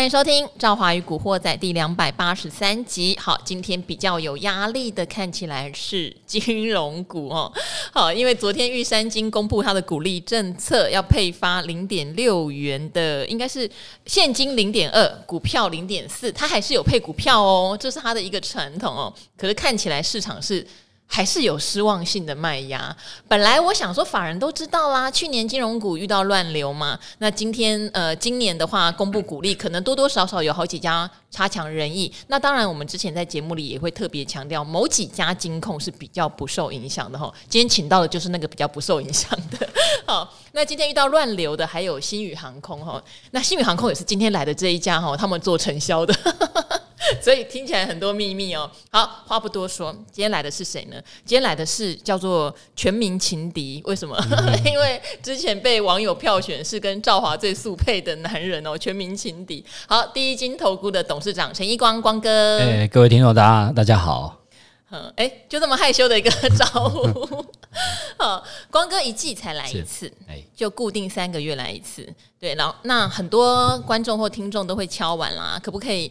欢迎收听《赵华与古惑仔》第两百八十三集。好，今天比较有压力的，看起来是金融股哦。好，因为昨天玉山金公布它的股利政策，要配发零点六元的，应该是现金零点二，股票零点四，它还是有配股票哦，这是它的一个传统哦。可是看起来市场是。还是有失望性的卖压。本来我想说，法人都知道啦，去年金融股遇到乱流嘛。那今天呃，今年的话公布股利，可能多多少少有好几家差强人意。那当然，我们之前在节目里也会特别强调，某几家金控是比较不受影响的哈。今天请到的就是那个比较不受影响的。好，那今天遇到乱流的还有新宇航空哈。那新宇航空也是今天来的这一家哈，他们做承销的。所以听起来很多秘密哦。好，话不多说，今天来的是谁呢？今天来的是叫做全民情敌。为什么？嗯、因为之前被网友票选是跟赵华最速配的男人哦。全民情敌。好，第一金投顾的董事长陈一光光哥。哎，各位听众，大家大家好。嗯，哎，就这么害羞的一个招呼。好，光哥一季才来一次，哎，就固定三个月来一次。对，然后那很多观众或听众都会敲碗啦，可不可以？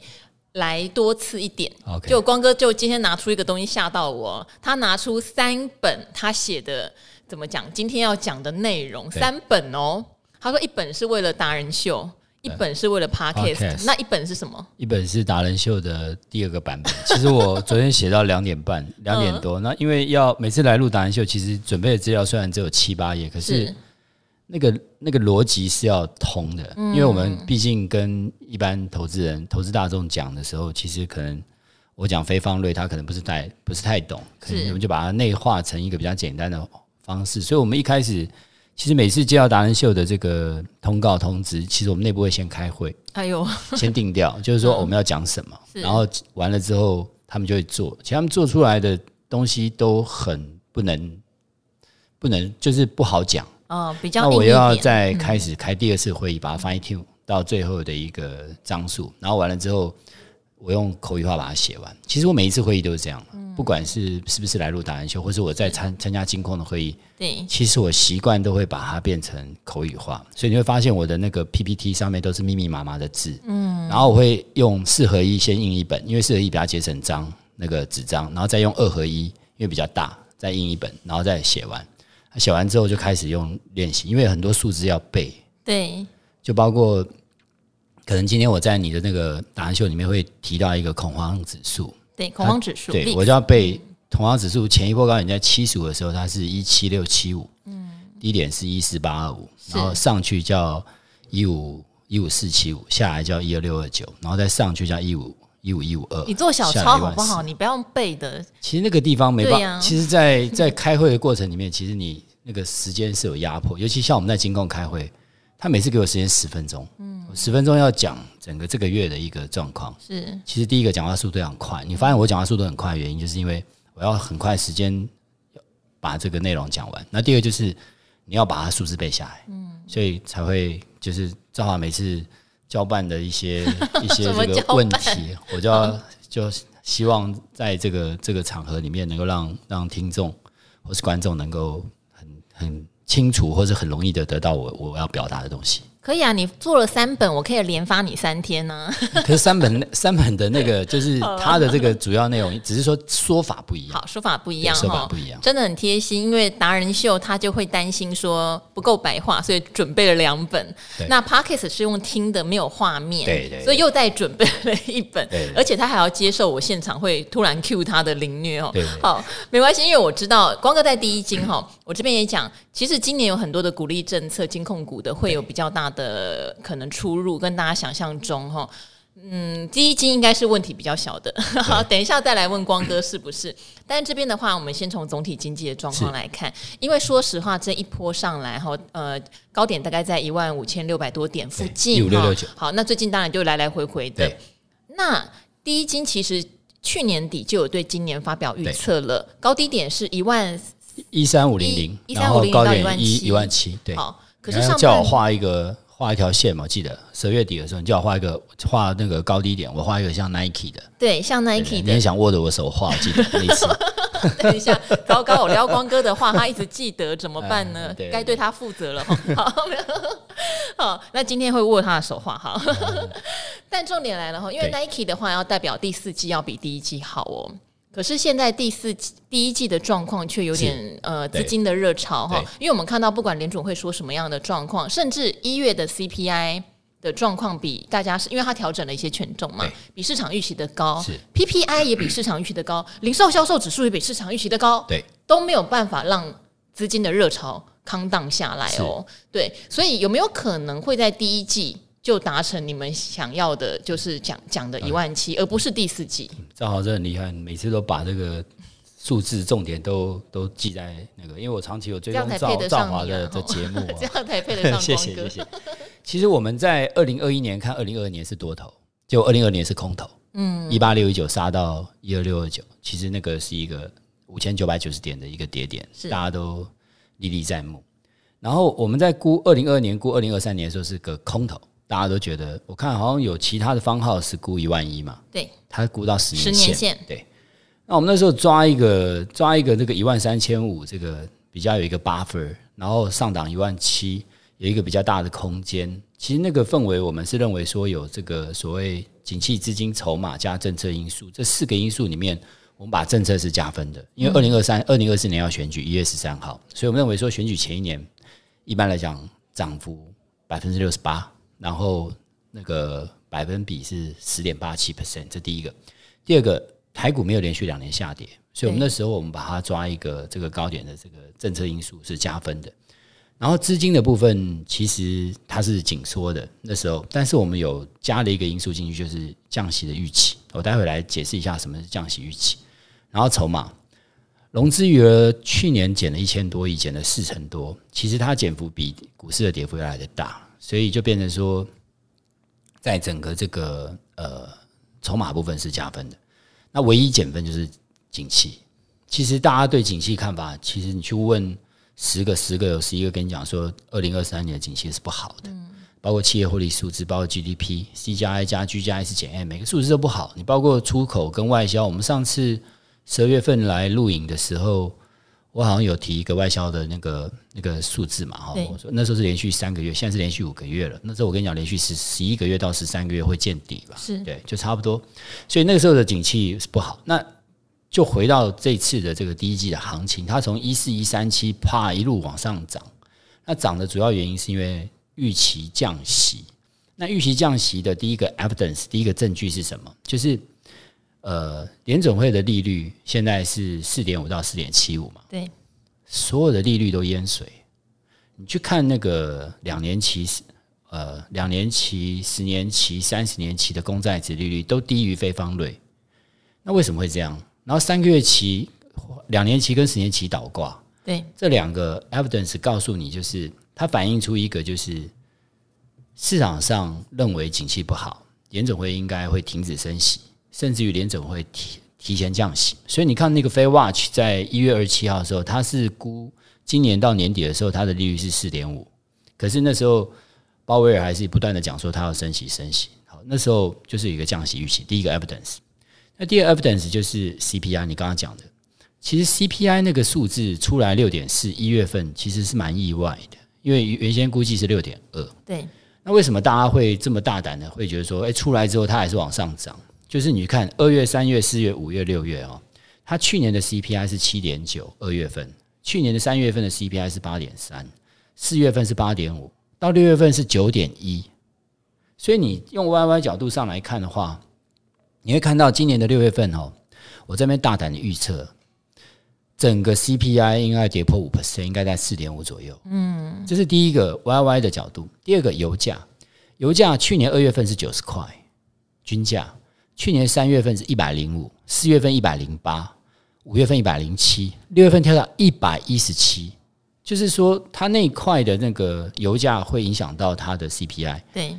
来多次一点.就光哥就今天拿出一个东西吓到我，他拿出三本他写的怎么讲？今天要讲的内容三本哦。他说一本是为了达人秀，一本是为了 Podcast，Podcast 那一本是什么？一本是达人秀的第二个版本。其实我昨天写到两点半，两点多。嗯、那因为要每次来录达人秀，其实准备的资料虽然只有七八页，可是。是那个那个逻辑是要通的，因为我们毕竟跟一般投资人、投资大众讲的时候，其实可能我讲非方瑞，他可能不是太不是太懂，可能我们就把它内化成一个比较简单的方式。所以，我们一开始其实每次接到达人秀的这个通告通知，其实我们内部会先开会，哎呦，先定调，就是说我们要讲什么，然后完了之后他们就会做。其实他们做出来的东西都很不能不能，就是不好讲。哦，比较。那我又要再开始开第二次会议，把它 fine tune 到最后的一个章数，然后完了之后，我用口语化把它写完。其实我每一次会议都是这样，不管是是不是来录达人秀，或是我在参参加金控的会议，对，其实我习惯都会把它变成口语化，所以你会发现我的那个 PPT 上面都是密密麻麻的字，嗯，然后我会用四合一先印一本，因为四合一比较节省张那个纸张，然后再用二合一，因为比较大，再印一本，然后再写完。写完之后就开始用练习，因为很多数字要背。对，就包括可能今天我在你的那个答案秀里面会提到一个恐慌指数。对，恐慌指数。对，我就要背恐慌指数前一波高点在七十五的时候，它是一七六七五，嗯，低点是一四八二五，然后上去叫一五一五四七五，下来叫一二六二九，然后再上去叫一五。一五一五二，你做小抄好不好？你不要用背的。其实那个地方没办法。啊、其实在，在在开会的过程里面，其实你那个时间是有压迫。尤其像我们在金控开会，他每次给我时间十分钟，嗯，十分钟要讲整个这个月的一个状况。是，其实第一个讲话速度很快。你发现我讲话速度很快的原因，就是因为我要很快时间把这个内容讲完。那第二个就是你要把它数字背下来，嗯，所以才会就是正好每次。交办的一些 一些这个问题，我就要就希望在这个这个场合里面，能够让让听众或是观众能够很很清楚，或是很容易的得到我我要表达的东西。可以啊，你做了三本，我可以连发你三天呢、啊。可是三本三本的那个 就是它的这个主要内容，只是说说法不一样。好，说法不一样，说法不一样，真的很贴心。因为达人秀他就会担心说不够白话，所以准备了两本。那 Podcast 是用听的，没有画面，对，对对，所以又再准备了一本。而且他还要接受我现场会突然 cue 他的凌虐哦。好，没关系，因为我知道光哥在第一金哈，我这边也讲，其实今年有很多的鼓励政策，金控股的会有比较大的可能出入，跟大家想象中哈，嗯，第一金应该是问题比较小的。好，等一下再来问光哥是不是？但这边的话，我们先从总体经济的状况来看，因为说实话，这一波上来哈，呃，高点大概在一万五千六百多点附近，一五六六九。好，那最近当然就来来回回的。那第一金其实去年底就有对今年发表预测了，高低点是一万一三五零零，一三五零零到一万七，一万七。对，好。可是叫我画一个画一条线嘛？记得十月底的时候，你叫我画一个画那个高低点，我画一个像 Nike 的，对，像 Nike 的。你很想握着我手画，记得 那一次。等一下，糟糕，我撩光哥的话，他一直记得怎么办呢？该、呃、对，他负责了。好，好，那今天会握他的手画哈。嗯、但重点来了哈，因为 Nike 的话要代表第四季要比第一季好哦。可是现在第四季第一季的状况却有点呃资金的热潮哈，因为我们看到不管联总会说什么样的状况，甚至一月的 CPI 的状况比大家是因为它调整了一些权重嘛，比市场预期的高，PPI 也比市场预期的高，零售销售指数也比市场预期的高，对，都没有办法让资金的热潮康荡下来哦，对，所以有没有可能会在第一季？就达成你们想要的，就是讲讲的一万七，而不是第四季。赵豪真的很厉害，每次都把这个数字重点都都记在那个，因为我长期有追踪赵赵华的的节目，这样才配得上。谢谢谢谢。其实我们在二零二一年看二零二二年是多头，结果二零二二年是空头。嗯，一八六一九杀到一二六二九，其实那个是一个五千九百九十点的一个跌点，是大家都历历在目。然后我们在估二零二二年、估二零二三年的时候是个空头。大家都觉得，我看好像有其他的方号是估一万一嘛？对，他估到十年线。十年线。对，那我们那时候抓一个抓一个这个一万三千五，这个比较有一个 buffer，然后上档一万七，有一个比较大的空间。其实那个氛围，我们是认为说有这个所谓景气、资金、筹码加政策因素这四个因素里面，我们把政策是加分的。因为二零二三、二零二四年要选举，一月十三号，所以我们认为说选举前一年，一般来讲涨幅百分之六十八。然后那个百分比是十点八七 percent，这第一个。第二个，台股没有连续两年下跌，所以我们那时候我们把它抓一个这个高点的这个政策因素是加分的。然后资金的部分其实它是紧缩的那时候，但是我们有加了一个因素进去，就是降息的预期。我待会来解释一下什么是降息预期。然后筹码，融资余额去年减了一千多亿，减了四成多，其实它减幅比股市的跌幅要来的大。所以就变成说，在整个这个呃筹码部分是加分的，那唯一减分就是景气。其实大家对景气看法，其实你去问十个，十个有十一个跟你讲说，二零二三年的景气是不好的，包括企业获利数字，包括 GDP、C 加 I 加 G 加 S 减 M，每个数字都不好。你包括出口跟外销，我们上次十二月份来录影的时候。我好像有提一个外销的那个那个数字嘛，哈，我说那时候是连续三个月，现在是连续五个月了。那时候我跟你讲，连续十十一个月到十三个月会见底吧？是对，就差不多。所以那个时候的景气是不好。那就回到这次的这个第一季的行情，它从一四一三七啪一路往上涨。那涨的主要原因是因为预期降息。那预期降息的第一个 evidence，第一个证据是什么？就是。呃，联总会的利率现在是四点五到四点七五嘛？对，所有的利率都淹水。你去看那个两年期、呃两年期、十年期、三十年期的公债值利率都低于非方瑞。那为什么会这样？然后三个月期、两年期跟十年期倒挂，对，这两个 evidence 告诉你，就是它反映出一个，就是市场上认为景气不好，联总会应该会停止升息。甚至于联准会提提前降息，所以你看那个 Fed Watch 在一月二十七号的时候，它是估今年到年底的时候，它的利率是四点五。可是那时候鲍威尔还是不断的讲说他要升息升息。好，那时候就是有一个降息预期。第一个 evidence，那第二 evidence 就是 CPI。你刚刚讲的，其实 CPI 那个数字出来六点四，一月份其实是蛮意外的，因为原先估计是六点二。对，那为什么大家会这么大胆的会觉得说，哎，出来之后它还是往上涨？就是你看二月、三月、四月、五月、六月哦，它去年的 CPI 是七点九，二月份；去年的三月份的 CPI 是八点三，四月份是八点五，到六月份是九点一。所以你用 YY 角度上来看的话，你会看到今年的六月份哦，我这边大胆的预测，整个 CPI 应该跌破五 percent，应该在四点五左右。嗯，这是第一个 YY 的角度。第二个油价，油价去年二月份是九十块均价。去年三月份是一百零五，四月份一百零八，五月份一百零七，六月份跳到一百一十七，就是说它那一块的那个油价会影响到它的 CPI。对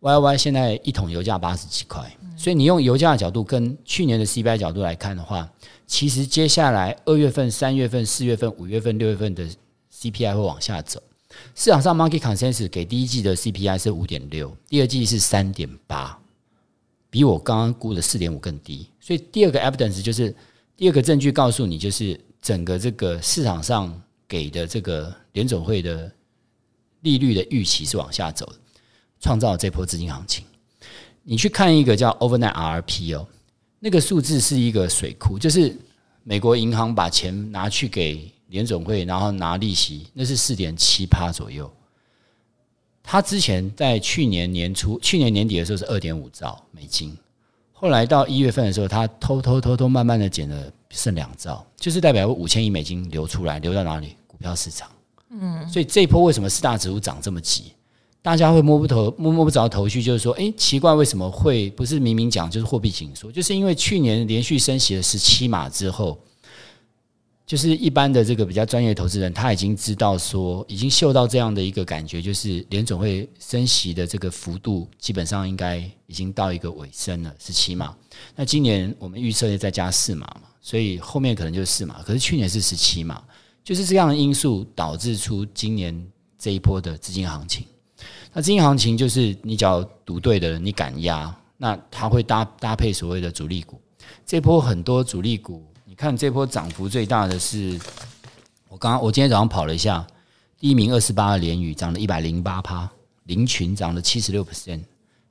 ，Y Y 现在一桶油价八十几块，所以你用油价的角度跟去年的 CPI 角度来看的话，其实接下来二月份、三月份、四月份、五月份、六月份的 CPI 会往下走。市场上 Market Consensus 给第一季的 CPI 是五点六，第二季是三点八。比我刚刚估的四点五更低，所以第二个 evidence 就是第二个证据告诉你，就是整个这个市场上给的这个联总会的利率的预期是往下走的，创造这波资金行情。你去看一个叫 Overnight RRP 哦，那个数字是一个水库，就是美国银行把钱拿去给联总会，然后拿利息，那是四点七趴左右。他之前在去年年初、去年年底的时候是二点五兆美金，后来到一月份的时候，他偷偷偷偷慢慢的减了，剩两兆，就是代表五千亿美金流出来，流到哪里？股票市场。嗯，所以这一波为什么四大指数涨这么急？大家会摸不头摸摸不着头绪，就是说，诶，奇怪，为什么会不是明明讲就是货币紧缩？就是因为去年连续升息了十七码之后。就是一般的这个比较专业投资人，他已经知道说，已经嗅到这样的一个感觉，就是联总会升息的这个幅度基本上应该已经到一个尾声了，十七码。那今年我们预测再加四码嘛，所以后面可能就是四码。可是去年是十七码，就是这样的因素导致出今年这一波的资金行情。那资金行情就是你只要赌对的人，你敢压，那它会搭搭配所谓的主力股。这波很多主力股。你看这波涨幅最大的是，我刚刚我今天早上跑了一下，第一名二十八的联宇涨了一百零八趴，林群涨了七十六 percent，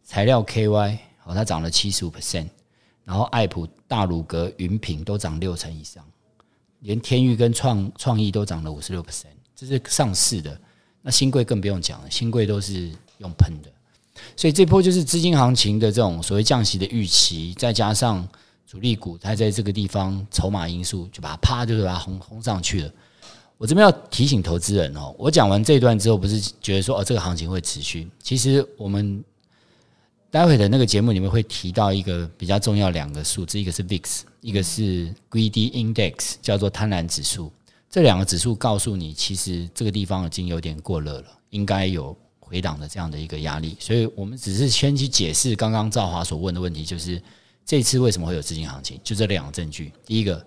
材料 KY 哦它涨了七十五 percent，然后爱普、大鲁阁、云品都涨六成以上，连天域跟创创意都涨了五十六 percent，这是上市的，那新贵更不用讲了，兴柜都是用喷的，所以这波就是资金行情的这种所谓降息的预期，再加上。主力股，它在这个地方筹码因素就把它啪，就是把它轰轰上去了。我这边要提醒投资人哦，我讲完这一段之后，不是觉得说哦这个行情会持续。其实我们待会的那个节目里面会提到一个比较重要两个数字，一个是 VIX，一个是 Greedy Index，叫做贪婪指数。这两个指数告诉你，其实这个地方已经有点过热了，应该有回档的这样的一个压力。所以我们只是先去解释刚刚赵华所问的问题，就是。这次为什么会有资金行情？就这两个证据：第一个，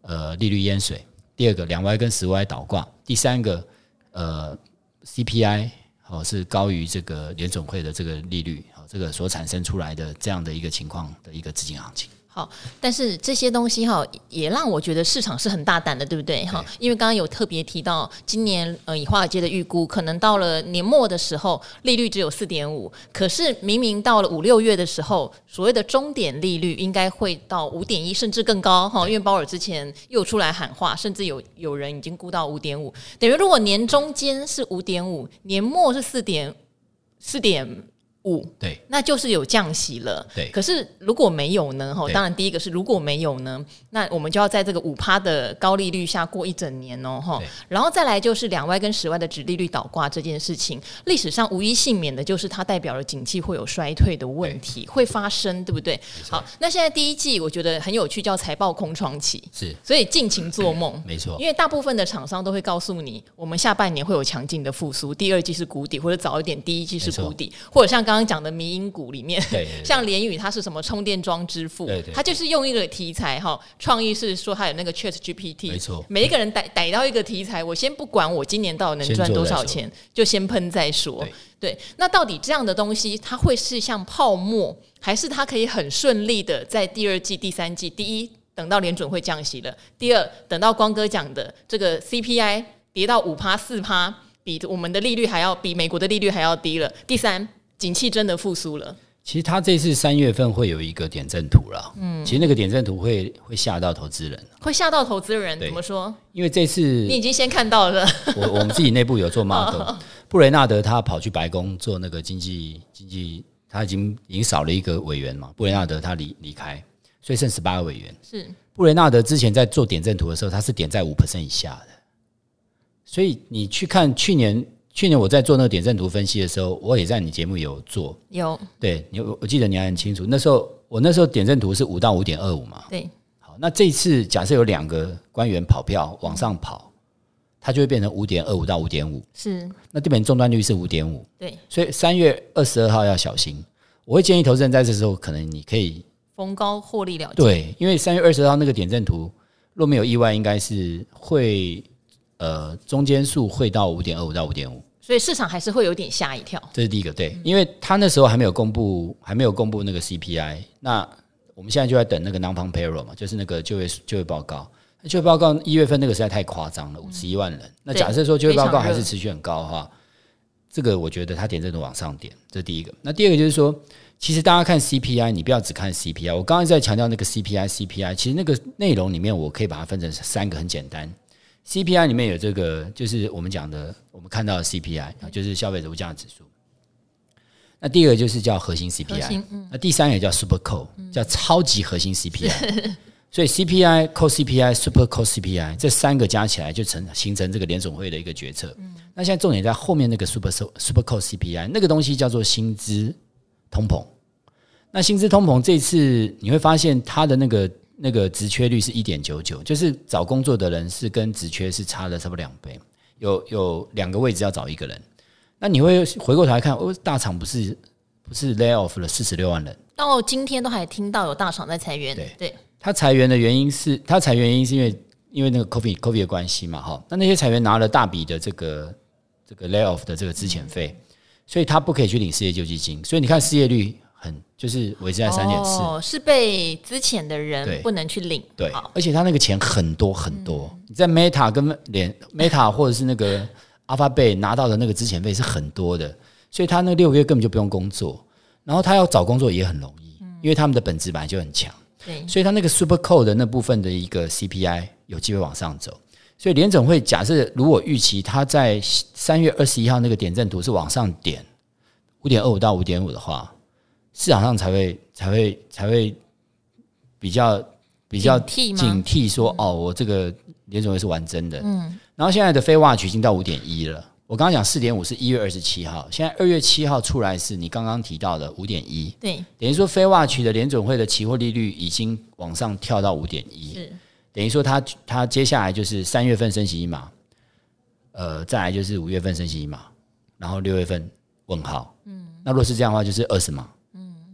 呃，利率淹水；第二个，两 Y 跟十 Y 倒挂；第三个，呃，CPI 哦是高于这个联总会的这个利率，哦，这个所产生出来的这样的一个情况的一个资金行情。好，但是这些东西哈，也让我觉得市场是很大胆的，对不对？哈，因为刚刚有特别提到，今年呃，以华尔街的预估，可能到了年末的时候，利率只有四点五，可是明明到了五六月的时候，所谓的终点利率应该会到五点一，甚至更高哈。因为鲍尔之前又出来喊话，甚至有有人已经估到五点五，等于如果年中间是五点五，年末是四点四点。五对，那就是有降息了。对，可是如果没有呢？哈，当然第一个是如果没有呢，那我们就要在这个五趴的高利率下过一整年哦，哈。然后再来就是两外跟十外的殖利率倒挂这件事情，历史上无一幸免的就是它代表了景气会有衰退的问题会发生，对不对？好，那现在第一季我觉得很有趣，叫财报空窗期，是，所以尽情做梦，没错。因为大部分的厂商都会告诉你，我们下半年会有强劲的复苏，第二季是谷底，或者早一点第一季是谷底，或者像刚。刚刚讲的迷因股里面，对对 对，像联宇，它是什么充电桩之父，对对对，它就是用一个题材哈，创意是说它有那个 Chat GPT，没错，每一个人逮逮到一个题材，我先不管我今年到底能赚多少钱，就先喷再说。对，对，那到底这样的东西，它会是像泡沫，还是它可以很顺利的在第二季、第三季？第一，等到联准会降息了；第二，等到光哥讲的这个 CPI 跌到五趴四趴，比我们的利率还要比美国的利率还要低了；第三。景气真的复苏了。其实他这次三月份会有一个点阵图了。嗯，其实那个点阵图会会吓到投资人，会吓到投资人。怎么说？因为这次你已经先看到了。我我们自己内部有做 model，布雷纳德他跑去白宫做那个经济经济，他已经已经少了一个委员嘛。布雷纳德他离离开，所以剩十八个委员。是布雷纳德之前在做点阵图的时候，他是点在五 percent 以下的。所以你去看去年。去年我在做那个点阵图分析的时候，我也在你节目有做，有对你，我记得你还很清楚。那时候我那时候点阵图是五到五点二五嘛，对。好，那这次假设有两个官员跑票往上跑，它就会变成五点二五到五点五，是。那这边终端率是五点五，对。所以三月二十二号要小心，我会建议投资人在这时候可能你可以逢高获利了结，对，因为三月二十二号那个点阵图若没有意外，应该是会。呃，中间数会到五点二五到五点五，所以市场还是会有点吓一跳。这是第一个，对，因为他那时候还没有公布，还没有公布那个 CPI。那我们现在就在等那个 non-farm payroll 嘛，就是那个就业就业报告。就业报告一月份那个实在太夸张了，五十一万人。嗯、那假设说就业报告还是持续很高的话，这个我觉得它点阵图往上点，这是第一个。那第二个就是说，其实大家看 CPI，你不要只看 CPI。我刚刚在强调那个 CPI，CPI 其实那个内容里面，我可以把它分成三个，很简单。CPI 里面有这个，就是我们讲的，我们看到的 CPI 啊，就是消费者物价指数。那第二个就是叫核心 CPI，嗯、那第三个叫 Super Core，叫超级核心 CPI。所以 CPI、Core CPI、Super Core CPI 这三个加起来就成形成这个联总会的一个决策。那现在重点在后面那个 Super Super Core CPI 那个东西叫做薪资通膨。那薪资通膨这次你会发现它的那个那个职缺率是一点九九，就是找工作的人是跟职缺是差了差不多两倍，有有两个位置要找一个人。那你会回过头来看，哦，大厂不是不是 lay off 了四十六万人？到今天都还听到有大厂在裁员。对对。他裁员的原因是，他裁员原因是因为因为那个 COVID COVID 的关系嘛，哈。那那些裁员拿了大笔的这个这个 layoff 的这个资遣费，所以他不可以去领失业救济金。所以你看失业率很就是维持在三点四，哦，是被资遣的人不能去领。对，而且他那个钱很多很多。嗯、你在 Meta 跟连 Meta 或者是那个 Alphabet 拿到的那个资遣费是很多的，所以他那六个月根本就不用工作，然后他要找工作也很容易，因为他们的本质本来就很强。对，所以他那个 super Code 的那部分的一个 CPI 有机会往上走，所以联总会假设如果预期他在三月二十一号那个点阵图是往上点五点二五到五点五的话，市场上才会才会才会比较比较警惕说哦，我这个联准会是玩真的。嗯，然后现在的非 watch 已经到五点一了。我刚刚讲四点五是一月二十七号，现在二月七号出来是你刚刚提到的五点一，对，等于说 Fed Watch 的联准会的期货利率已经往上跳到五点一，是。等于说它它接下来就是三月份升息一码，呃，再来就是五月份升息一码，然后六月份问号，嗯，那若是这样的话就是二十码，嗯，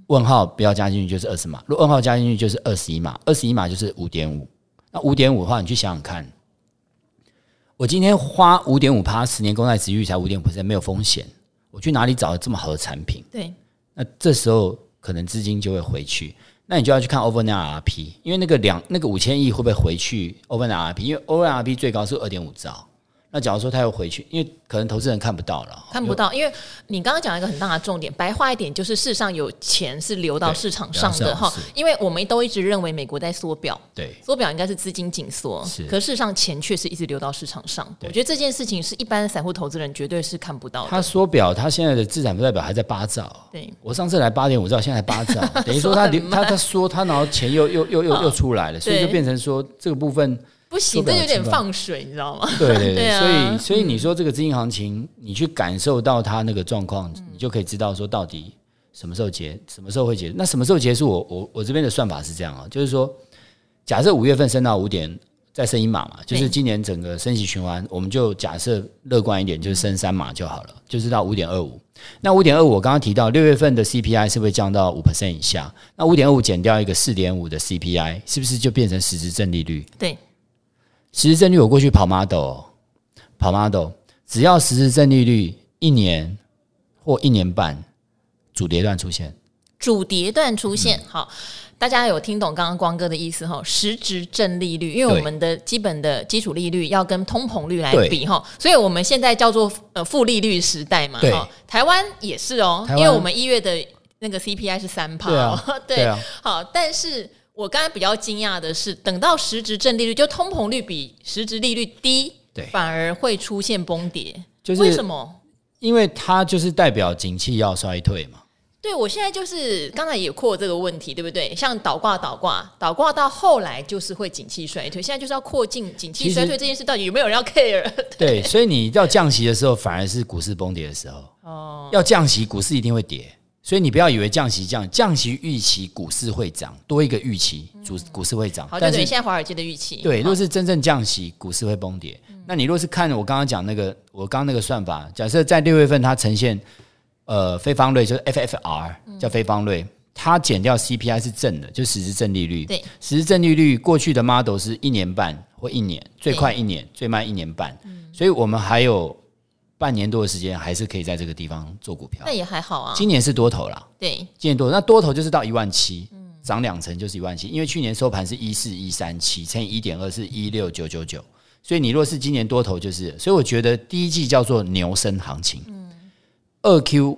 问号不要加进去就是二十码，如果问号加进去就是二十一码，二十一码就是五点五，那五点五的话你去想想看。我今天花五点五趴十年公债殖利率才五点五 percent，没有风险。我去哪里找这么好的产品？对，那这时候可能资金就会回去，那你就要去看 overnight RP，因为那个两那个五千亿会不会回去 overnight RP？因为 overnight RP 最高是二点五兆。那假如说他又回去，因为可能投资人看不到了，看不到，因为你刚刚讲一个很大的重点，白话一点就是，事实上有钱是流到市场上的哈，因为我们都一直认为美国在缩表，对，缩表应该是资金紧缩，是，可是事实上钱确实一直流到市场上，我觉得这件事情是一般散户投资人绝对是看不到的。他缩表，他现在的资产负债表还在八兆，对，我上次来八点五兆，现在八兆，等于说他他他缩他然后钱又又又又又出来了，所以就变成说这个部分。不行，这有点放水，你知道吗？对对对，所以所以你说这个资金行情，你去感受到它那个状况，你就可以知道说到底什么时候结，什么时候会结束。那什么时候结束？我我我这边的算法是这样啊，就是说，假设五月份升到五点，再升一码嘛，就是今年整个升息循环，我们就假设乐观一点，就是升三码就好了，就是到五点二五。那五点二五，我刚刚提到六月份的 CPI 是不是降到五 percent 以下？那五点二五减掉一个四点五的 CPI，是不是就变成实质正利率？对。实质正利率我过去跑 model，跑 model，只要实质正利率一年或一年半主跌段出现，主跌段出现，嗯、好，大家有听懂刚刚光哥的意思哈？实质正利率，因为我们的基本的基础利率要跟通膨率来比哈，所以我们现在叫做呃负利率时代嘛，对，台湾也是哦，因为我们一月的那个 CPI 是三趴，对啊，对啊，好，但是。我刚才比较惊讶的是，等到实质正利率就通膨率比实质利率低，对，反而会出现崩跌，就是为什么？因为它就是代表景气要衰退嘛。对，我现在就是刚才也扩这个问题，对不对？像倒挂、倒挂、倒挂到后来就是会景气衰退，现在就是要扩进景气衰退这件事，到底有没有人要 care？对，对，所以你要降息的时候，反而是股市崩跌的时候。哦，要降息，股市一定会跌。所以你不要以为降息降降息预期股市会涨，多一个预期主股市会涨。好，但是现在华尔街的预期，对，如果是真正降息，股市会崩跌。那你如果是看我刚刚讲那个，我刚刚那个算法，假设在六月份它呈现呃非方瑞，就是 FFR 叫非方瑞，它减掉 CPI 是正的，就实质正利率。对，实质正利率过去的 model 是一年半或一年，最快一年，最慢一年半。所以我们还有。半年多的时间还是可以在这个地方做股票，那也还好啊。今年是多头啦，对，今年多头，那多头就是到一万七，涨两成就是一万七，因为去年收盘是一四一三七乘以一点二是一六九九九，所以你若是今年多头就是，所以我觉得第一季叫做牛升行情，嗯，二 Q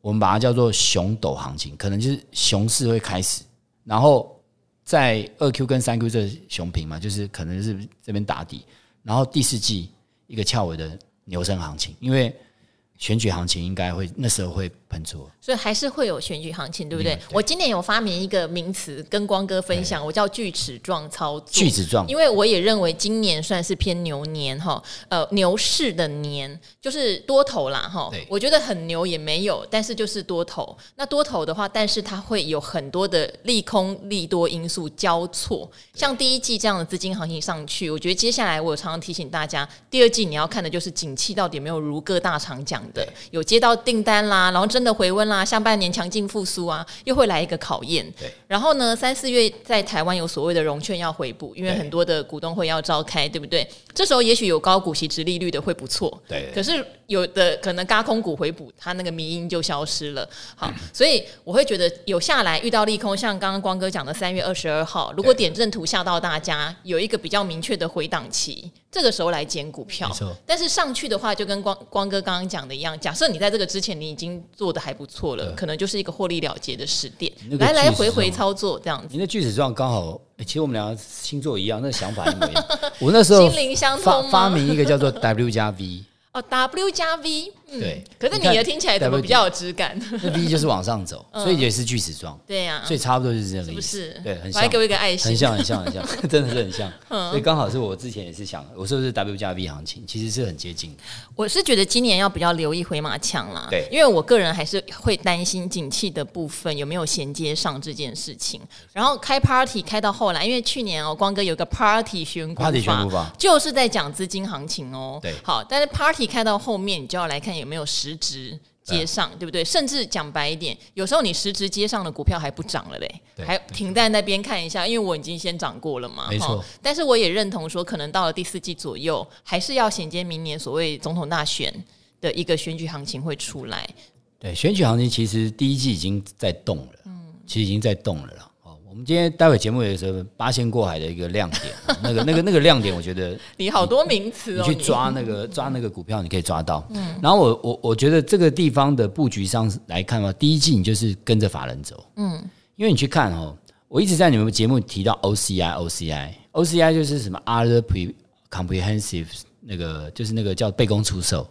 我们把它叫做熊斗行情，可能就是熊市会开始，然后在二 Q 跟三 Q 这熊平嘛，就是可能是这边打底，然后第四季一个翘尾的牛升行情，因为。选举行情应该会那时候会喷出，所以还是会有选举行情，对不对？对，我今年有发明一个名词跟光哥分享，我叫锯齿状操作。锯齿状，因为我也认为今年算是偏牛年哈，呃，牛市的年就是多头啦哈。我觉得很牛也没有，但是就是多头。那多头的话，但是它会有很多的利空利多因素交错，像第一季这样的资金行情上去，我觉得接下来我常常提醒大家，第二季你要看的就是景气到底有没有如各大厂讲。的有接到订单啦，然后真的回温啦，下半年强劲复苏啊，又会来一个考验。对，然后呢，三四月在台湾有所谓的融券要回补，因为很多的股东会要召开，对不对？这时候也许有高股息、值利率的会不错。对，可是有的可能嘎空股回补，它那个迷因就消失了。好，所以我会觉得有下来遇到利空，像刚刚光哥讲的三月二十二号，如果点阵图吓到大家，有一个比较明确的回档期。这个时候来捡股票，但是上去的话就跟光光哥刚刚讲的一样，假设你在这个之前你已经做的还不错了，可能就是一个获利了结的时点，来来回回操作这样子。你的锯齿状刚好，其实我们两个星座一样，那个想法一模一样。我那时候心灵相通发发明一个叫做 W 加 V。哦，W 加 V，对，可是你的听起来怎么比较有质感？那 V 就是往上走，所以也是锯齿状。对呀，所以差不多就是这样的意思。是？对，很像。还给我一个爱心，很像，很像，很像，真的是很像。所以刚好是我之前也是想，我说的是 W 加 V 行情，其实是很接近。我是觉得今年要比较留意回马枪啦，对，因为我个人还是会担心景气的部分有没有衔接上这件事情。然后开 Party 开到后来，因为去年哦，光哥有个 Party 选股，Party 选股法就是在讲资金行情哦。对，好，但是 Party 开到后面。你就要来看有没有实质接上，对不对？甚至讲白一点，有时候你实质接上的股票还不涨了嘞，还停在那边看一下，因为我已经先涨过了嘛。没错，但是我也认同说，可能到了第四季左右，还是要衔接明年所谓总统大选的一个选举行情会出来。对，选举行情其实第一季已经在动了，嗯，其实已经在动了啦。我们今天待会节目有时候八仙过海的一个亮点，那个、那个、那个亮点，我觉得你好多名词哦，你去抓那个抓那个股票，你可以抓到。嗯，然后我我我觉得这个地方的布局上来看嘛，第一季你就是跟着法人走，嗯，因为你去看哦，我一直在你们节目提到 OCI，OCI，OCI 就是什么 Other Pre Comprehensive 那个就是那个叫被公出售。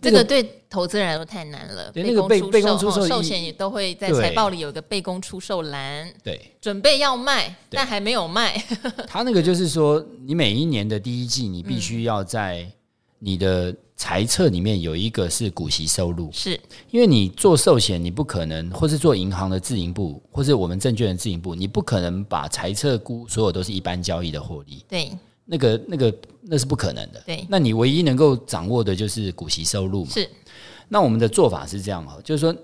这个对投资人来说太难了。对，那个被被公出售，寿险也都会在财报里有个被公出售栏。对，准备要卖，但还没有卖。他那个就是说，你每一年的第一季，你必须要在你的财测里面有一个是股息收入。是，因为你做寿险，你不可能，或是做银行的自营部，或是我们证券的自营部，你不可能把财测估所有都是一般交易的获利。对。那个、那个、那是不可能的。对，那你唯一能够掌握的就是股息收入嘛。是。那我们的做法是这样哈，就是说，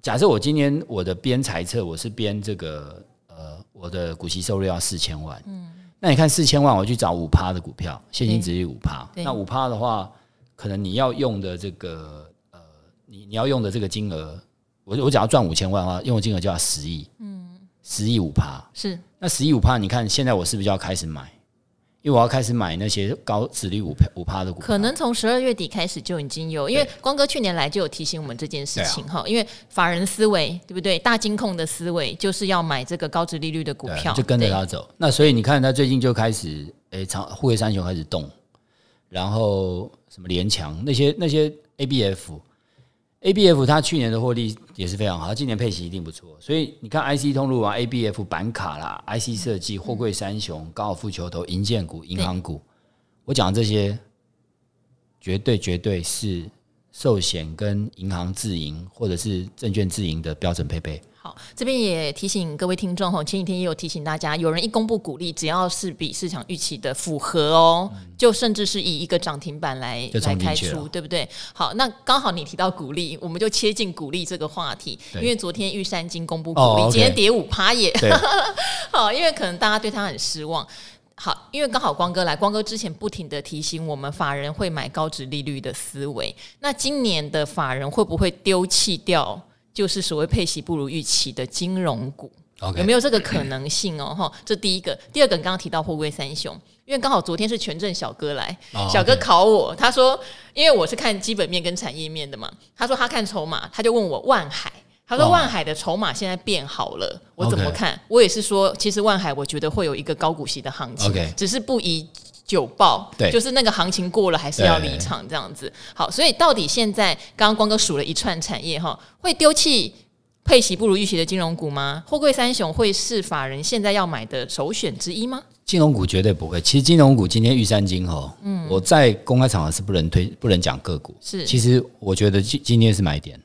假设我今天我的编财测，我是编这个呃，我的股息收入要四千万。嗯。那你看四千万，我去找五趴的股票，现金殖利率五趴。那五趴的话，可能你要用的这个呃，你你要用的这个金额，我我只要赚五千万的话，用的金额就要十亿。嗯。十亿五趴。是。那十亿五趴，你看现在我是不是就要开始买？因为我要开始买那些高殖利率五五趴的股票，可能从十二月底开始就已经有。因为光哥去年来就有提醒我们这件事情哈，啊、因为法人思维对不对？大金控的思维就是要买这个高殖利率的股票，就跟着他走。那所以你看，他最近就开始，诶，长护卫三雄开始动，然后什么联强那些那些。A B F 它去年的获利也是非常好，今年配息一定不错。所以你看 I C 通路啊，A B F 板卡啦，I C 设计、货柜三雄、高尔夫球头、银建股、银行股，我讲的这些绝对绝对是寿险跟银行自营或者是证券自营的标准配备。好，这边也提醒各位听众哈，前几天也有提醒大家，有人一公布鼓励，只要是比市场预期的符合哦，嗯、就甚至是以一个涨停板来来开出，对不对？好，那刚好你提到鼓励，我们就切进鼓励这个话题，因为昨天玉山金公布鼓励，今天跌五趴也。好，因为可能大家对他很失望。好，因为刚好光哥来，光哥之前不停的提醒我们，法人会买高值利率的思维，那今年的法人会不会丢弃掉？就是所谓配息不如预期的金融股 Okay. 有没有这个可能性哦？哈，这第一个。第二个，刚刚提到货柜三雄，因为刚好昨天是权证小哥来，oh, 小哥考我，他说，因为我是看基本面跟产业面的嘛，他说他看筹码，他就问我万海，他说万海的筹码现在变好了，oh. 我怎么看.我也是说，其实万海我觉得会有一个高股息的行情.只是不宜久报，对，就是那个行情过了还是要离场这样子。好，所以到底现在刚刚光哥数了一串产业哈，会丢弃？配息不如预期的金融股吗？货柜三雄会是法人现在要买的首选之一吗？金融股绝对不会。其实金融股今天玉山金哈，嗯，我在公开场合是不能推、不能讲个股。是，其实我觉得今今天是买点。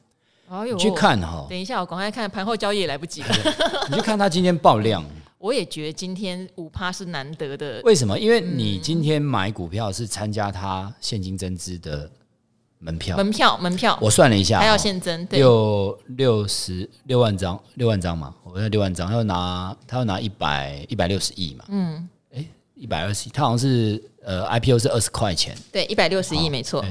哎呦，你去看哈，等一下我赶快看盘后交易也来不及了。你去看它今天爆量，我也觉得今天五趴是难得的。为什么？因为你今天买股票是参加它现金增资的。门票，门票，门票，我算了一下，还要现增，对，六六十六万张，六万张嘛，我要六万张，他要拿，他要拿一百一百六十亿嘛，嗯，哎，一百二十亿，他好像是呃，IPO 是二十块钱，对，一百六十亿没错，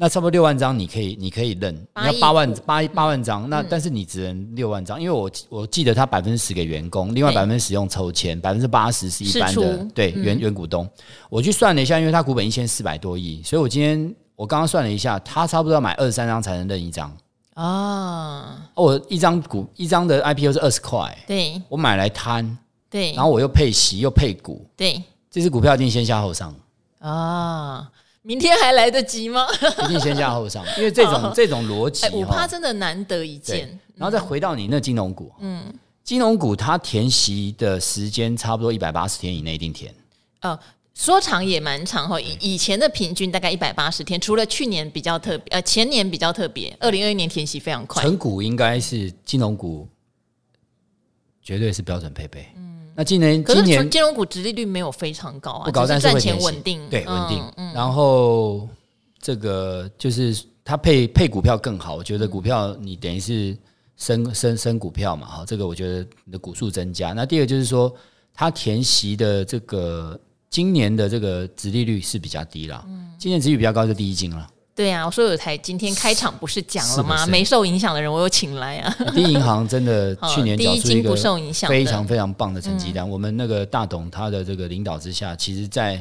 那差不多六万张，你可以，你可以认，你要八万八八万张，那但是你只能六万张，因为我我记得他百分之十给员工，另外百分之十用抽签，百分之八十是一般的，对，原原股东，我去算了一下，因为他股本一千四百多亿，所以我今天。我刚刚算了一下，他差不多要买二十三张才能认一张。啊！我一张股一张的 IPO 是二十块，对，我买来摊，对，然后我又配息又配股，对，这支股票一定先下后上啊！明天还来得及吗？一定先下后上，因为这种这种逻辑，五趴真的难得一见。然后再回到你那金融股，嗯，金融股它填息的时间差不多一百八十天以内一定填，呃说长也蛮长哈，以以前的平均大概一百八十天，除了去年比较特别，呃，前年比较特别，二零二一年填息非常快。成股应该是金融股，绝对是标准配备。嗯，那今年今年金融股殖利率没有非常高啊，不高，但是赚钱稳定，对，稳定。嗯，然后这个就是它配配股票更好，我觉得股票你等于是升升升股票嘛，哈，这个我觉得你的股数增加。那第二个就是说，它填息的这个。今年的这个殖利率是比较低了，嗯，今年殖利率比较高就第一金了。对啊，我说有台今天开场不是讲了吗？没受影响的人我有请来啊。第一银行真的 去年缴出一个非常非常棒的成绩单。我们那个大董他的这个领导之下，其实在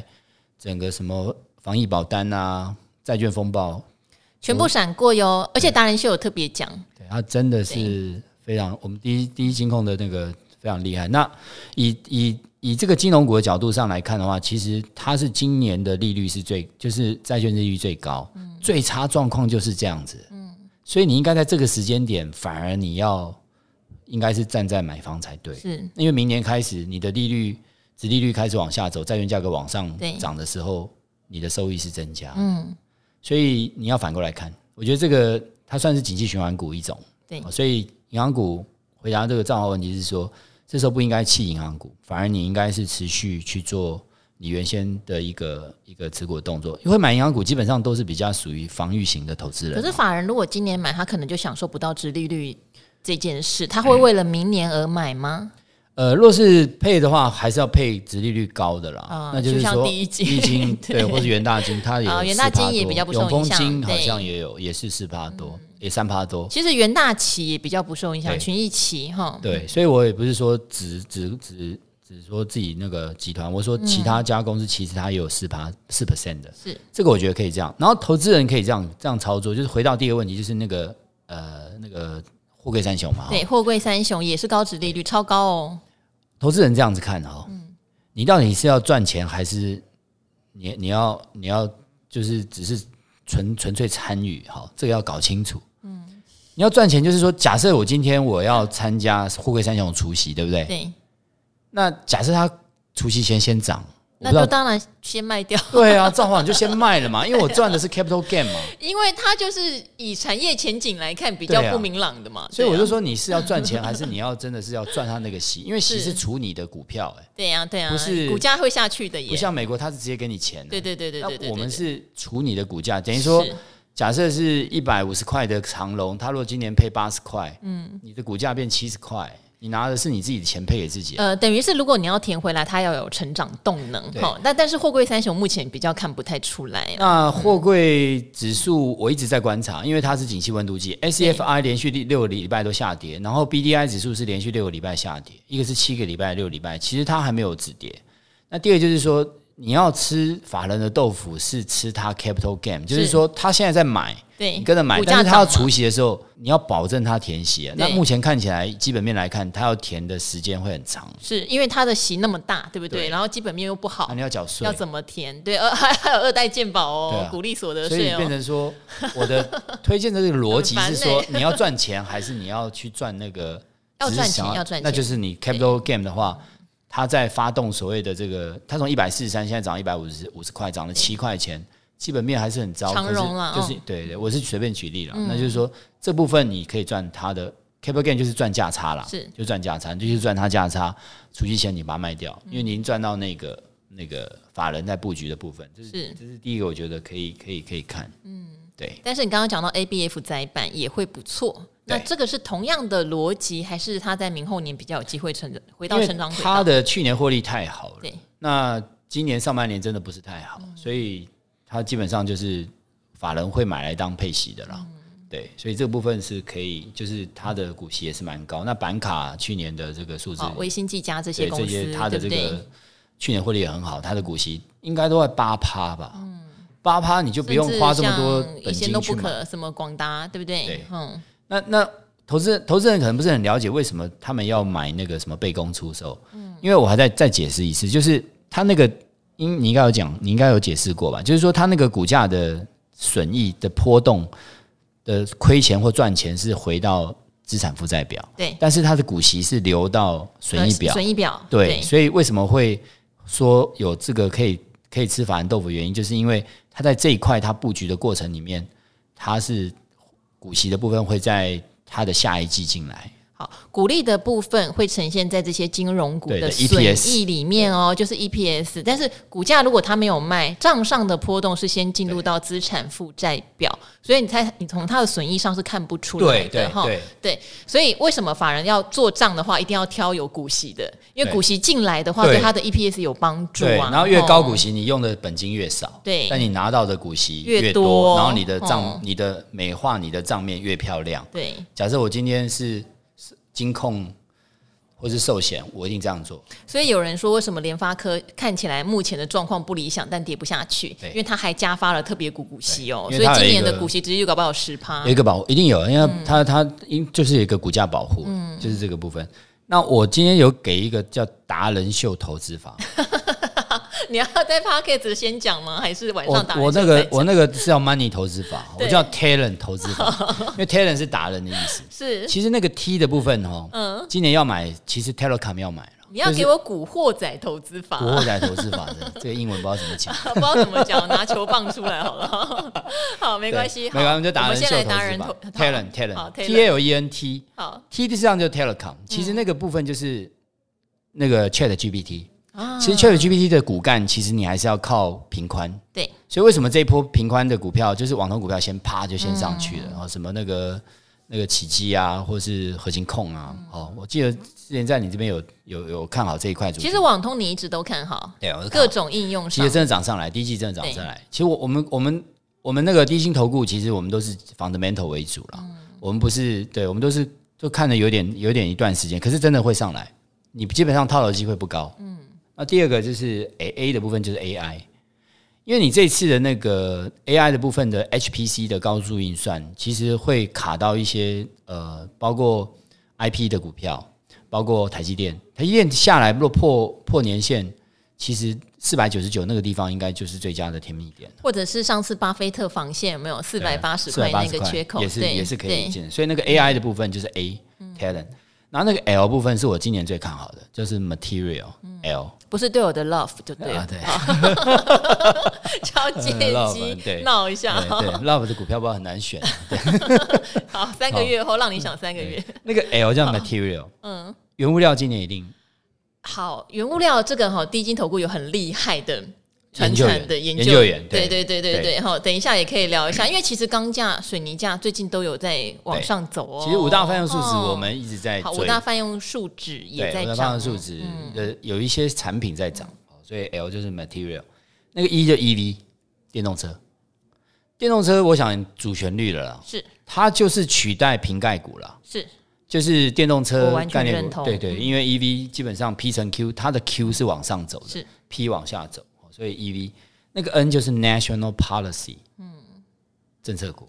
整个什么防疫保单啊、债券风暴全部闪过哟。而且达人秀有特别讲，对他真的是非常我们第一第一金控的那个非常厉害。那以以。以这个金融股的角度上来看的话，其实它是今年的利率是最，就是债券利率最高，嗯、最差状况就是这样子。嗯，所以你应该在这个时间点，反而你要应该是站在买方才对。是，因为明年开始你的利率、殖利率开始往下走，债券价格往上涨的时候，你的收益是增加。嗯，所以你要反过来看，我觉得这个它算是景气循环股一种。对，所以银行股回答这个账号问题是说。这时候不应该弃银行股，反而你应该是持续去做你原先的一个一个持股动作。因为买银行股基本上都是比较属于防御型的投资人。可是法人如果今年买，他可能就享受不到殖利率这件事，他会为了明年而买吗？呃，若是配的话，还是要配殖利率高的啦。啊、那就是说第一金 对，或是元大金，它有元大金也比较不受影响。永丰金好像也有，也是四趴多。嗯也三趴多，其实元大旗也比较不受影响，群益旗哈。对，所以我也不是说只只只只说自己那个集团，我说其他家公司其实它也有四趴四 percent 的，是这个我觉得可以这样。然后投资人可以这样这样操作，就是回到第一个问题，就是那个呃那个货柜三雄嘛。对，货柜三雄也是高值利率，超高哦。投资人这样子看哈，嗯，你到底是要赚钱，还是你你要你要就是只是纯纯粹参与？好，这个要搞清楚。你要赚钱，就是说，假设我今天我要参加沪贵三雄除夕，对不对？对。那假设它除夕前先涨，那就当然先卖掉。对啊，造化你就先卖了嘛，因为我赚的是 capital gain 嘛。因为它就是以产业前景来看比较不明朗的嘛，啊、所以我就说你是要赚钱，还是你要真的是要赚它那个息？因为息是除你的股票、欸，哎，对呀、啊，对呀、啊，不是股价会下去的，耶不像美国，它是直接给你钱。对对对对对，对，我们是除你的股价，等于说。假设是一百五十块的长荣，它如果今年配八十块，嗯，你的股价变七十块，你拿的是你自己的钱配给自己。呃，等于是如果你要填回来，它要有成长动能。好，那但是货柜三雄目前比较看不太出来。那货柜指数我一直在观察，因为它是景气温度计，SCFI 连续六个礼拜都下跌，然后 BDI 指数是连续六个礼拜下跌，一个是七个礼拜、六个礼拜，其实它还没有止跌。那第二个就是说。你要吃法人的豆腐，是吃他 capital gain，就是说他现在在买，对，你跟着买，但是他要除息的时候，你要保证他填息。那目前看起来，基本面来看，他要填的时间会很长，是因为他的息那么大，对不对？然后基本面又不好，那你要缴税，要怎么填？对，还 还有二代健保哦，鼓励所得税，所以变成说，我的推荐的这个逻辑是说，你要赚钱还是你要去赚那个？要赚钱，要赚钱，那就是你 capital gain 的话。他在发动所谓的这个，他从一百四十三现在涨一百五十五十块，涨了七块钱，基本面还是很糟。长荣了，就是对对，我是随便举例了，那就是说这部分你可以赚它的 capital gain，就是赚价差了，是。就赚价差，就是赚它价差，除息前你把它卖掉，因为您赚到那个那个法人在布局的部分，这是这是第一个，我觉得可以可以可以看，嗯，对。但是你刚刚讲到 ABF 载板也会不错。那这个是同样的逻辑，还是他在明后年比较有机会成长，回到成长？他的去年获利太好了，对。那今年上半年真的不是太好，嗯、所以他基本上就是法人会买来当配息的啦。嗯、对，所以这部分是可以，就是他的股息也是蛮高。那板卡去年的这个数字，微星、技嘉这些公司，他的这个去年获利也很好，他的股息应该都在八趴吧？嗯，八趴你就不用花这么多本金去买，什么广达，对不对？对，嗯。那那投资投资人可能不是很了解为什么他们要买那个什么被公出售，嗯，因为我还在再解释一次，就是他那个应你应该有讲，你应该有解释过吧？就是说他那个股价的损益的波动的亏钱或赚钱是回到资产负债表，对，但是他的股息是流到损益表，损益表，对，对，所以为什么会说有这个可以可以吃法兰豆腐？原因就是因为他在这一块他布局的过程里面，他是。股息的部分会在他的下一季进来。好，股利的部分会呈现在这些金融股的损益里面哦，就是 EPS。但是股价如果它没有卖，账上的波动是先进入到资产负债表，所以你猜你从它的损益上是看不出来的哈。对，所以为什么法人要做账的话，一定要挑有股息的？因为股息进来的话，对它的 EPS 有帮助啊。然后越高股息，你用的本金越少，对，但你拿到的股息越多，然后你的账、你的美化、你的账面越漂亮。对，假设我今天是。金控或是寿险，我一定这样做。所以有人说，为什么联发科看起来目前的状况不理想，但跌不下去？对因为它还加发了特别股股息哦，所以今年的股息直接就搞不好十趴。有一个保一定有，因为它它因就是有一个股价保护，嗯，就是这个部分。那我今天有给一个叫达人秀投资法。你要在 Podcast 先讲吗？还是晚上打？我那个我那个是叫 Money 投资法，我叫 Talent 投资法，因为 Talent 是达人的意思。是，其实那个 T 的部分哦，嗯，今年要买，其实 Telecom 要买了。你要给我古惑仔投资法，古惑仔投资法的这个英文不知道怎么讲，不知道怎么讲，拿球棒出来好了。好，没关系，没关系，就达人秀投资法。Talent Talent，T L E N T，好，T 实际上就是 Telecom，其实那个部分就是那个 Chat GPT。其实 ChatGPT 的骨干，其实你还是要靠平宽。对，所以为什么这一波平宽的股票，就是网通股票先啪就先上去了，然后什么那个那个奇迹啊，或是核心控啊，哦，我记得之前在你这边有有有看好这一块。其实网通你一直都看好，对，各种应用其实真的涨上来，第一季真的涨上来。其实我我们我们我们那个低薪投顾，其实我们都是 fundamental 为主了，我们不是，对，我们都是就看了有点有点一段时间，可是真的会上来，你基本上套牢机会不高，嗯。那第二个就是 A A 的部分，就是 AI，因为你这次的那个 AI 的部分的 HPC 的高速运算，其实会卡到一些呃，包括 IP 的股票，包括台积电。台积电下来若破破年线，其实四百九十九那个地方应该就是最佳的甜蜜点。或者是上次巴菲特防线有没有四百八十块那个缺口，也是也是可以理解。所以那个 AI 的部分就是 A talent。然后那个 L 部分是我今年最看好的，就是 Material L，不是对我的 Love 就对了，对，超借机闹一下，对，Love 的股票包很难选，对，好，三个月后让你想三个月，那个 L 叫 Material，嗯，原物料今年一定。好，原物料这个哈，低金投顾有很厉害的传产的研究，员，对对对对对，好，等一下也可以聊一下，因为其实钢架、水泥架最近都有在往上走哦。其实五大泛用树脂我们一直在，好，五大泛用树脂也在涨，五大泛用树脂呃有一些产品在涨，所以 L 就是 material，那个 E 就 EV 电动车，电动车我想主旋律了啦，是。它就是取代瓶盖股了，是。就是电动车概念股，对对，因为 EV 基本上 P 乘 Q，它的 Q 是往上走的，是。P 往下走。所以 EV 那个 N 就是 National Policy，嗯，政策股。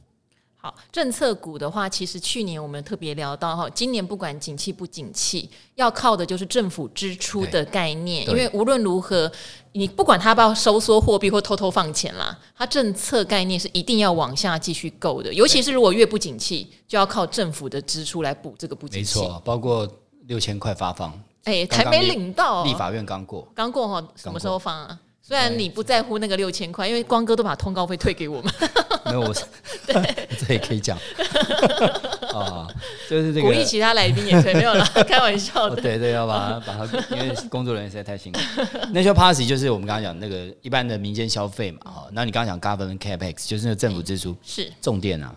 好，政策股的话，其实去年我们特别聊到哈，今年不管景气不景气，要靠的就是政府支出的概念。因为无论如何，你不管他要不要收缩货币或偷偷放钱啦，它政策概念是一定要往下继续够的。尤其是如果越不景气，就要靠政府的支出来补这个不景气。没错，包括六千块发放，哎，还没领到，立法院刚过，刚过哈，什么时候发啊？虽然你不在乎那个六千块，因为光哥都把通告费退给我们。没有，我 对 这也可以讲 啊，就是这个鼓励其他来宾也可以，没有啦，开玩笑的。对对，要把它把它，因为工作人员实在太辛苦。National Policy 就是我们刚刚讲那个一般的民间消费嘛，哈。那你刚刚讲 Government Capex 就是那个政府支出，是重点啊。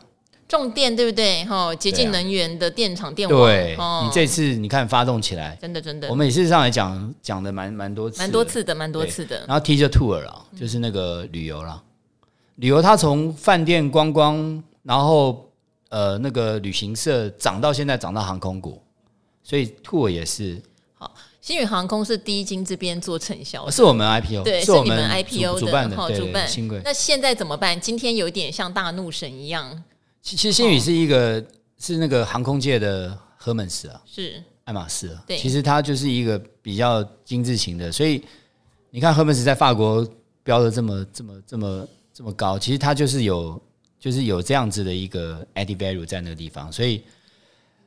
重电对不对？哈，洁净能源的电厂电网。对，你这次你看发动起来，真的真的。我们也事实上来讲讲的蛮蛮多次，蛮多次的，蛮多次的。然后 tour 了，就是那个旅游啦。旅游它从饭店观光，然后呃那个旅行社涨到现在涨到航空股，所以 tour 也是。好，新宇航空是第一金这边做承销，是我们 IPO，对，是你们 IPO 主办的，主办。那现在怎么办？今天有点像大怒神一样。其实星宇是一个、哦、是那个航空界的荷兰式啊，是爱马仕啊。对，其实它就是一个比较精致型的，所以你看荷兰式在法国标的这么这么这么这么高，其实它就是有就是有这样子的一个 added value 在那个地方，所以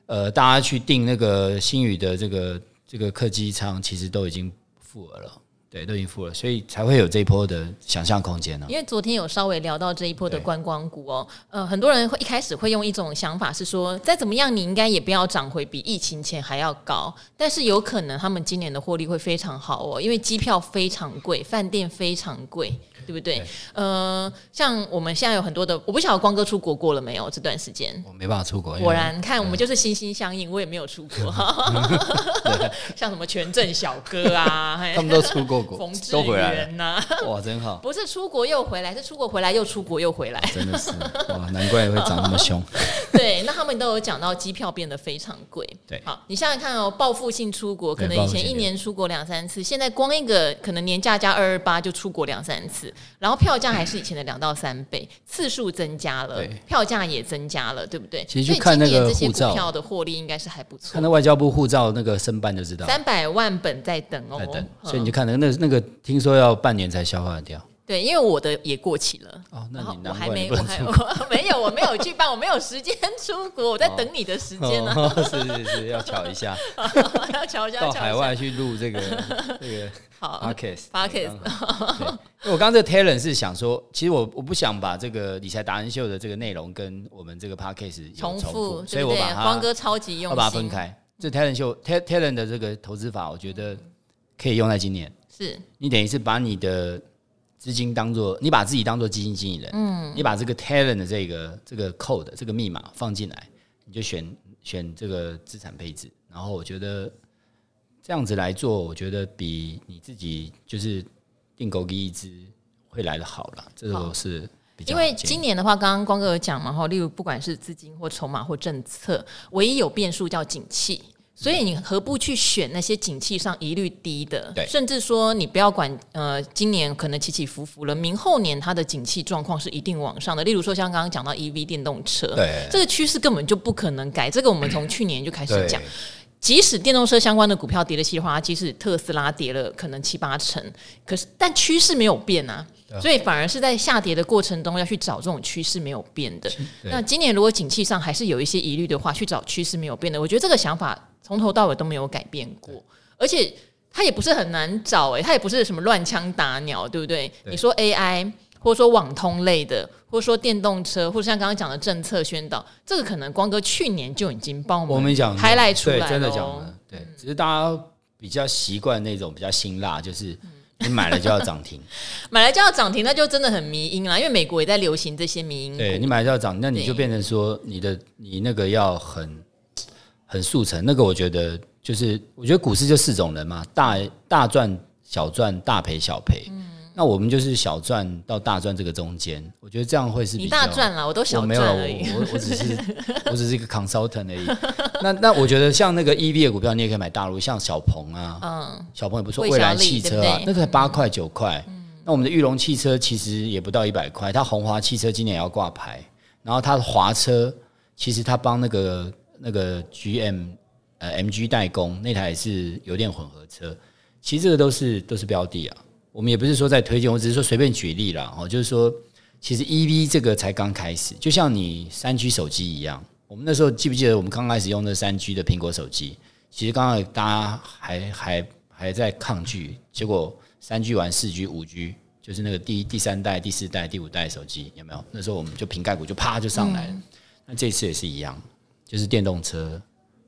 呃，大家去订那个星宇的这个这个客机舱，其实都已经付额了。对，都已经付了，所以才会有这一波的想象空间呢、啊。因为昨天有稍微聊到这一波的观光股哦，呃，很多人会一开始会用一种想法是说，再怎么样你应该也不要涨回比疫情前还要高，但是有可能他们今年的获利会非常好哦，因为机票非常贵，饭店非常贵。对不对？对呃，像我们现在有很多的，我不晓得光哥出国过了没有？这段时间我没办法出国。果然，看我们就是心心相印，我也没有出国。像什么全镇小哥啊，他们都出过国，冯志远呐，哇，真好！不是出国又回来，是出国回来又出国又回来，真的是哇，难怪会长那么凶。对，那他们都有讲到机票变得非常贵。对，好，你想想看哦，报复性出国，可能以前一年出国两三次，现在光一个可能年假加二二八就出国两三次。然后票价还是以前的两到三倍，次数增加了，票价也增加了，对不对？其实就看那个护照，票的获利应该是还不错。看那外交部护照那个申办就知道，三百万本在等哦，在等。所以你就看那个那那个，听说要半年才消化掉。对，因为我的也过期了。哦，那你我还没，我还 我没有，我没有去办，我没有时间出国，我在等你的时间 呢。是是是，要瞧一下，要瞧一下，到海外去录这个这个好。因为我刚刚这个 talent 是想说，其实我我不想把这个理财达人秀的这个内容跟我们这个 podcast 重复，所以我把它光哥超级用心，我把它分开。这 talent 秀 talent 的这个投资法，我觉得可以用在今年。是你等于是把你的。资金当做你把自己当做基金经理人，嗯，你把这个 talent 的这个这个 code 这个密码放进来，你就选选这个资产配置，然后我觉得这样子来做，我觉得比你自己就是定狗给一支会来的好了。这个是因为今年的话，刚刚光哥有讲嘛，哈，例如不管是资金或筹码或政策，唯一有变数叫景气。所以你何不去选那些景气上疑虑低的？对，甚至说你不要管呃，今年可能起起伏伏了，明后年它的景气状况是一定往上的。例如说像刚刚讲到 EV 电动车，对，这个趋势根本就不可能改。这个我们从去年就开始讲，即使电动车相关的股票跌了七八，即使特斯拉跌了可能七八成，可是但趋势没有变啊，所以反而是在下跌的过程中要去找这种趋势没有变的。那今年如果景气上还是有一些疑虑的话，去找趋势没有变的，我觉得这个想法。从头到尾都没有改变过，而且它也不是很难找诶，它也不是什么乱枪打鸟，对不对？对。你说 AI，或者说网通类的，或者说电动车，或者像刚刚讲的政策宣导，这个可能光哥去年就已经帮我们讲开出来了，对，真的讲了，对，只是大家比较习惯那种比较辛辣，就是你买了就要涨停，买了就要涨停，那就真的很迷因啦。因为美国也在流行这些迷因。对，你买了就要涨，那你就变成说你的你那个要很很速成。那个我觉得就是，我觉得股市就四种人嘛，大大赚、小赚、大赔、小赔。嗯那我们就是小赚到大赚这个中间，我觉得这样会是比较你大赚了，我都小赚没有了，我我我只是 我只是一个 consultant 而已。那那我觉得像那个 EV 的股票，你也可以买大陆，像小鹏啊，嗯，小鹏也不错，未来汽车啊，那个才八块九块。嗯、那我们的玉龙汽车其实也不到一百块，它红华汽车今年也要挂牌，然后它的华车其实它帮那个那个 GM 呃 MG 代工那台是油电混合车，其实这个都是都是标的啊。我们也不是说在推荐，我只是说随便举例啦。哦，就是说，其实 EV 这个才刚开始，就像你三 G 手机一样。我们那时候记不记得，我们刚开始用那三 G 的苹果手机，其实刚刚大家还还还在抗拒，结果三 G 完四 G、五 G，就是那个第第三代、第四代、第五代手机，有没有？那时候我们就瓶盖股就啪就上来了。嗯、那这次也是一样，就是电动车。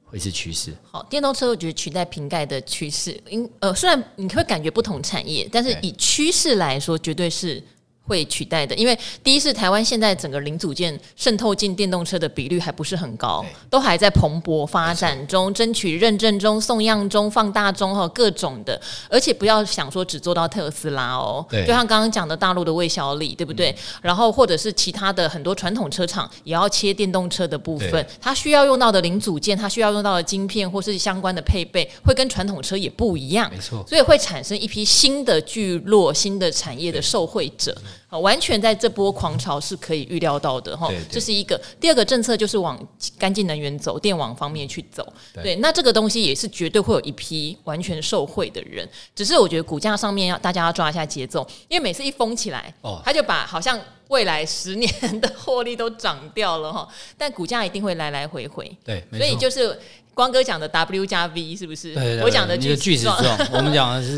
会是趋势。好，电动车我觉得取代瓶盖的趋势，因呃虽然你会感觉不同产业，但是以趋势来说，绝对是。会取代的，因为第一是台湾现在整个零组件渗透进电动车的比率还不是很高，都还在蓬勃发展中，争取认证中、送样中、放大中哈，各种的。而且不要想说只做到特斯拉哦，就像刚刚讲的大陆的魏小李，对不对？然后或者是其他的很多传统车厂也要切电动车的部分，它需要用到的零组件，它需要用到的晶片或是相关的配备，会跟传统车也不一样，没错。所以会产生一批新的聚落、新的产业的受惠者。好，完全在这波狂潮是可以预料到的哈，这是一个。第二个政策就是往干净能源走，电网方面去走。对，对，那这个东西也是绝对会有一批完全受惠的人。只是我觉得股价上面要大家要抓一下节奏，因为每次一封起来，哦，他就把好像未来十年的 获利都涨掉了哈。但股价一定会来来回回。对，所以就是。光哥讲的 W 加 V 是不是？对对对，我讲的句子状，我们讲的是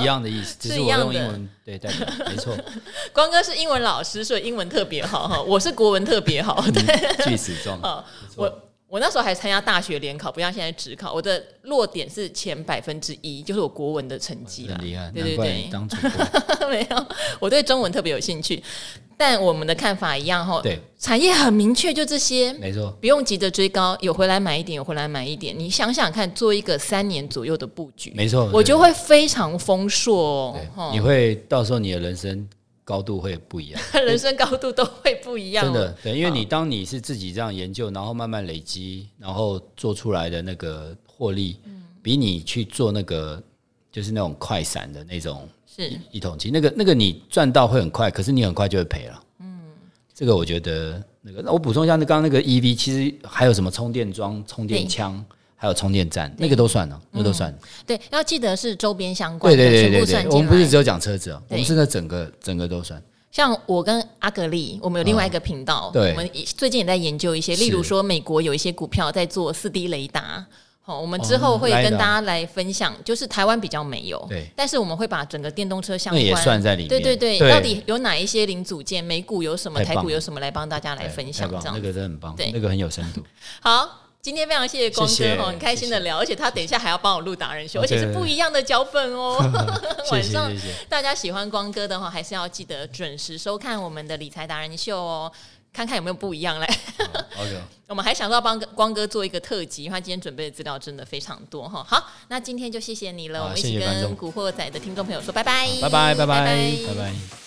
一样的意思，只是我用英文对代表，没错。光哥是英文老师，所以英文特别好哈。我是国文特别好，对，句子状。我我那时候还参加大学联考，不像现在只考，我的落点是前百分之一，就是我国文的成绩了。厉害，对对对，当主播 没有，我对中文特别有兴趣。但我们的看法一样哈，对，产业很明确，就这些，没错，不用急着追高，有回来买一点，有回来买一点。你想想看，做一个三年左右的布局，没错，我就会非常丰硕哦。你会到时候你的人生高度会不一样，人生高度都会不一样，真的，对，因为你当你是自己这样研究，然后慢慢累积，然后做出来的那个获利，嗯。比你去做那个就是那种快闪的那种。是。一桶金，那个那个你赚到会很快，可是你很快就会赔了。嗯，这个我觉得那个，那我补充一下，那刚刚那个 EV 其实还有什么充电桩、充电枪，还有充电站，那个都算了，那个都算。对，要记得是周边相关的，全部算。我们不是只有讲车子哦，我们是在整个整个都算。像我跟阿格力，我们有另外一个频道，我们最近也在研究一些，例如说美国有一些股票在做四 D 雷达。好我们之后会跟大家来分享，就是台湾比较没有，对，但是我们会把整个电动车相关也算在里面，对对对，到底有哪一些零组件，美股有什么，台股有什么，来帮大家来分享，这样那个真的很棒，对，那个很有深度。好，今天非常谢谢光哥哦，很开心的聊，而且他等一下还要帮我录达人秀，而且是不一样的脚本哦。晚上大家喜欢光哥的话，还是要记得准时收看我们的理财达人秀哦。看看有没有不一样嘞。OK，我们还想到帮光哥做一个特辑，因为他今天准备的资料真的非常多哈。好，那今天就谢谢你了。我们一起跟古惑仔的听众朋友说拜拜，拜拜，拜拜，拜拜。